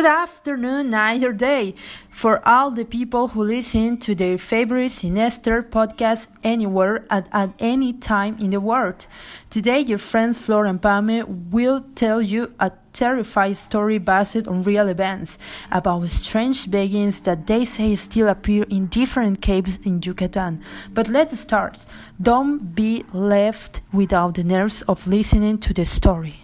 Good afternoon, night, or day for all the people who listen to their favorite Sinister podcast anywhere at, at any time in the world. Today, your friends Flor and Pame will tell you a terrifying story based on real events about strange beings that they say still appear in different caves in Yucatan. But let's start. Don't be left without the nerves of listening to the story.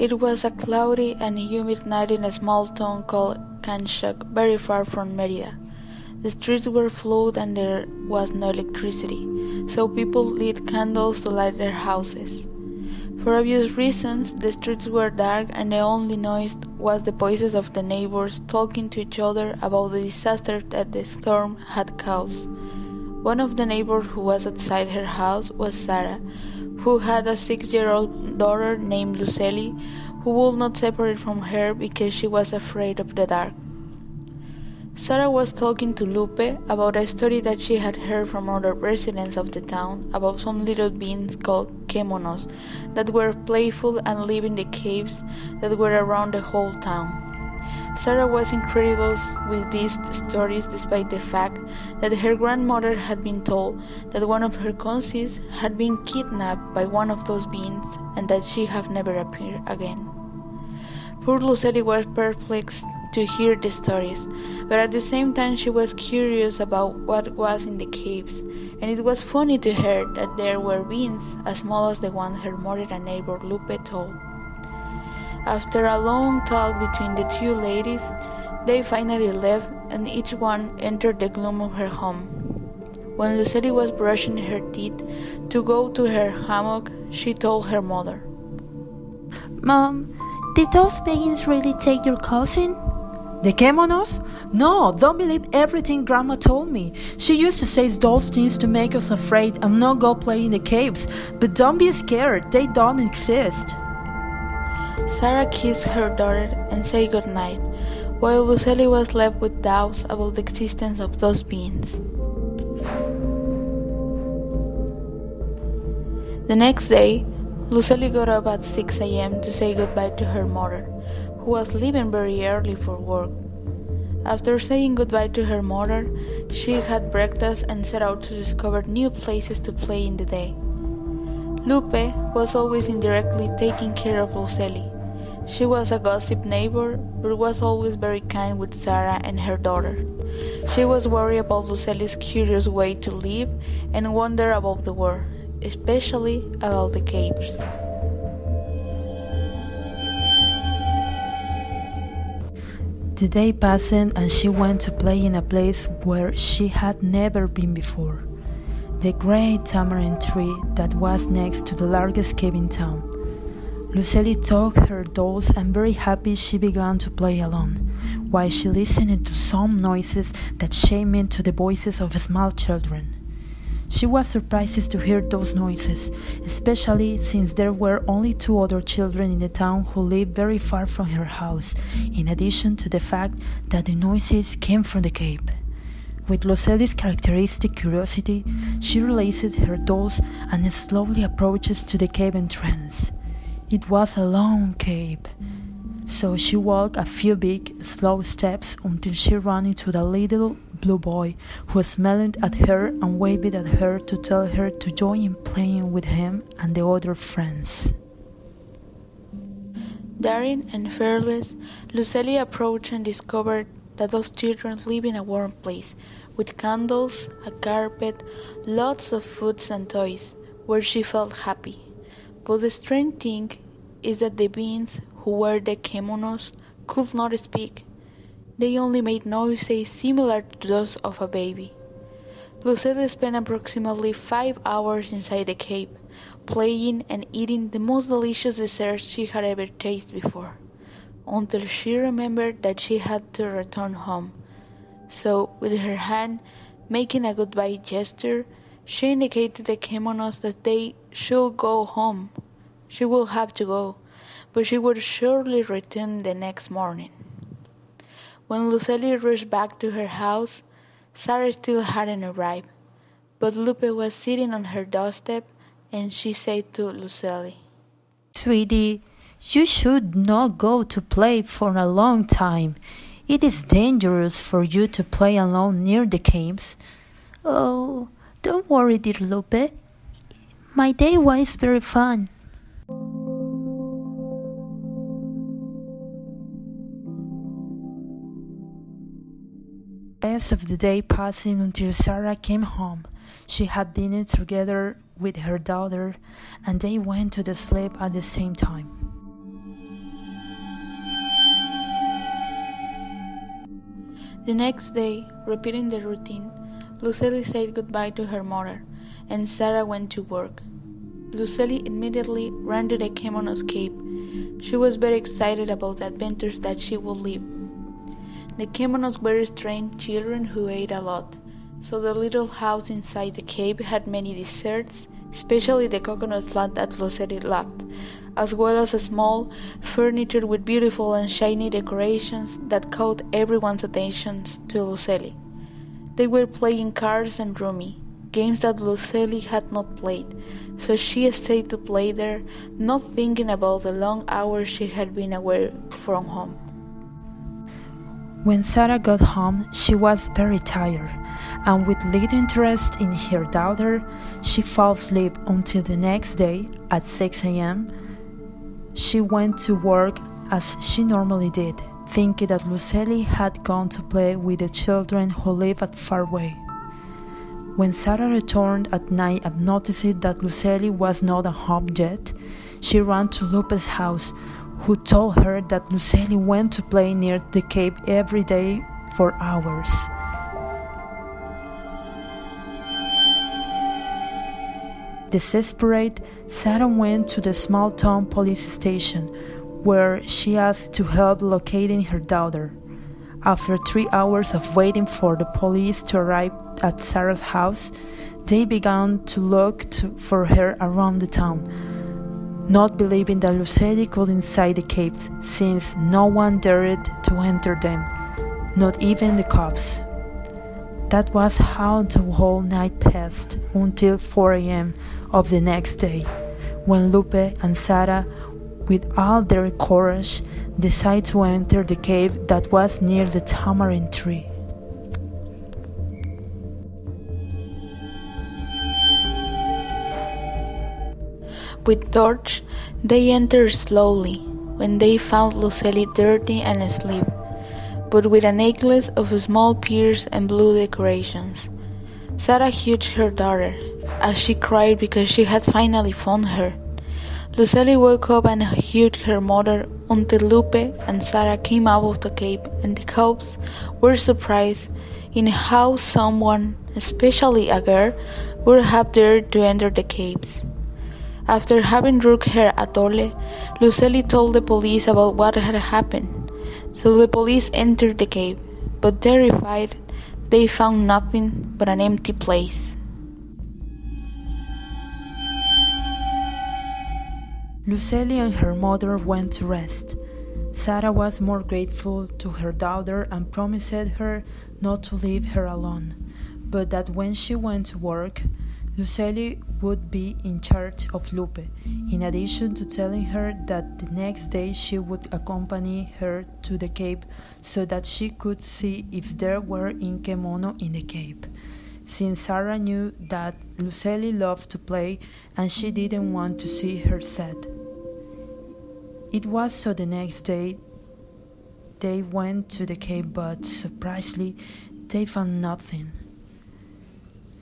It was a cloudy and humid night in a small town called Canchac, very far from Merida. The streets were flooded and there was no electricity, so people lit candles to light their houses. For obvious reasons, the streets were dark and the only noise was the voices of the neighbors talking to each other about the disaster that the storm had caused. One of the neighbors who was outside her house was Sarah, who had a six year old daughter named Lucely, who would not separate from her because she was afraid of the dark. Sarah was talking to Lupe about a story that she had heard from other residents of the town about some little beings called kemonos that were playful and lived in the caves that were around the whole town. Sarah was incredulous with these stories despite the fact that her grandmother had been told that one of her cousins had been kidnapped by one of those beings and that she had never appeared again. Poor Lucely was perplexed to hear the stories, but at the same time she was curious about what was in the caves, and it was funny to her that there were beings as small as the one her mother and neighbor Lupe told. After a long talk between the two ladies, they finally left and each one entered the gloom of her home. When Lucely was brushing her teeth to go to her hammock, she told her mother, Mom, did those beings really take your cousin? The kemonos? No, don't believe everything Grandma told me. She used to say those things to make us afraid and not go play in the caves. But don't be scared, they don't exist. Sarah kissed her daughter and said goodnight, while Lucely was left with doubts about the existence of those beings. The next day, Lucely got up at 6 a.m. to say goodbye to her mother, who was leaving very early for work. After saying goodbye to her mother, she had breakfast and set out to discover new places to play in the day. Lupe was always indirectly taking care of Lucely. She was a gossip neighbor, but was always very kind with Sarah and her daughter. She was worried about Lucely's curious way to live and wondered about the world, especially about the caves. The day passed and she went to play in a place where she had never been before. The great tamarind tree that was next to the largest cave in town. Lucely took her dolls and very happy she began to play alone, while she listened to some noises that shamed to the voices of small children. She was surprised to hear those noises, especially since there were only two other children in the town who lived very far from her house, in addition to the fact that the noises came from the cave. With Lucely's characteristic curiosity, she released her dolls and slowly approaches to the cave entrance. It was a long cave, so she walked a few big, slow steps until she ran into the little blue boy who smiled at her and waved at her to tell her to join in playing with him and the other friends. Daring and fearless, Lucely approached and discovered that those children lived in a warm place, with candles, a carpet, lots of foods and toys, where she felt happy. But the strange thing is that the beings who were the kemonos could not speak. They only made noises similar to those of a baby. Lucely spent approximately five hours inside the cave, playing and eating the most delicious desserts she had ever tasted before, until she remembered that she had to return home. So, with her hand making a goodbye gesture, she indicated the kemonos that they should go home. She would have to go, but she would surely return the next morning. When Lucely rushed back to her house, Sarah still hadn't arrived. But Lupe was sitting on her doorstep and she said to Lucely, Sweetie, you should not go to play for a long time. It is dangerous for you to play alone near the caves. Oh, don't worry, dear Lupe. My day was very fun. rest of the day passing until Sarah came home. She had dinner together with her daughter, and they went to the sleep at the same time. The next day, repeating the routine, Lucely said goodbye to her mother, and Sarah went to work. Lucely immediately ran to the Kemonos cave. She was very excited about the adventures that she would live. The Kemonos were strange children who ate a lot, so the little house inside the cave had many desserts, especially the coconut plant that Lucely loved, as well as a small furniture with beautiful and shiny decorations that caught everyone's attention to Lucely. They were playing cards and rummy, games that Lucely had not played, so she stayed to play there, not thinking about the long hours she had been away from home. When Sarah got home, she was very tired, and with little interest in her daughter, she fell asleep until the next day at 6 a.m. She went to work as she normally did, thinking that Lucely had gone to play with the children who live at far away. When Sarah returned at night and noticed that Lucely was not at home yet, she ran to Lupe's house, who told her that Lucely went to play near the cave every day for hours. Desperate, Sarah went to the small town police station where she asked to help locating her daughter. After three hours of waiting for the police to arrive at Sarah's house, they began to look to, for her around the town not believing that Lucely could inside the caves, since no one dared to enter them, not even the cops. That was how the whole night passed until 4 a.m. of the next day, when Lupe and Sarah, with all their courage, decided to enter the cave that was near the tamarind tree. With torch, they entered slowly, when they found Lucely dirty and asleep, but with a necklace of small pears and blue decorations. Sarah hugged her daughter, as she cried because she had finally found her. Lucely woke up and hugged her mother until Lupe and Sarah came out of the cave, and the cubs were surprised in how someone, especially a girl, would have dared to enter the caves. After having drunk her atole, Lucely told the police about what had happened. So the police entered the cave, but terrified, they found nothing but an empty place. Lucely and her mother went to rest. Sarah was more grateful to her daughter and promised her not to leave her alone, but that when she went to work, Lucely would be in charge of Lupe, in addition to telling her that the next day she would accompany her to the cave so that she could see if there were Inkemono in the cave. Since Sarah knew that Lucely loved to play and she didn't want to see her sad. It was so the next day they went to the cave, but surprisingly, they found nothing.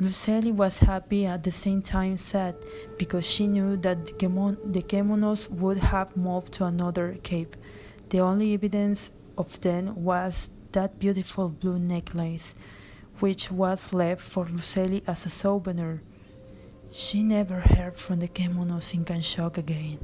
Lucely was happy at the same time sad because she knew that the, Kemonos would have moved to another cave. The only evidence of them was that beautiful blue necklace, which was left for Lucely as a souvenir. She never heard from the Kemonos in Kanxoc again.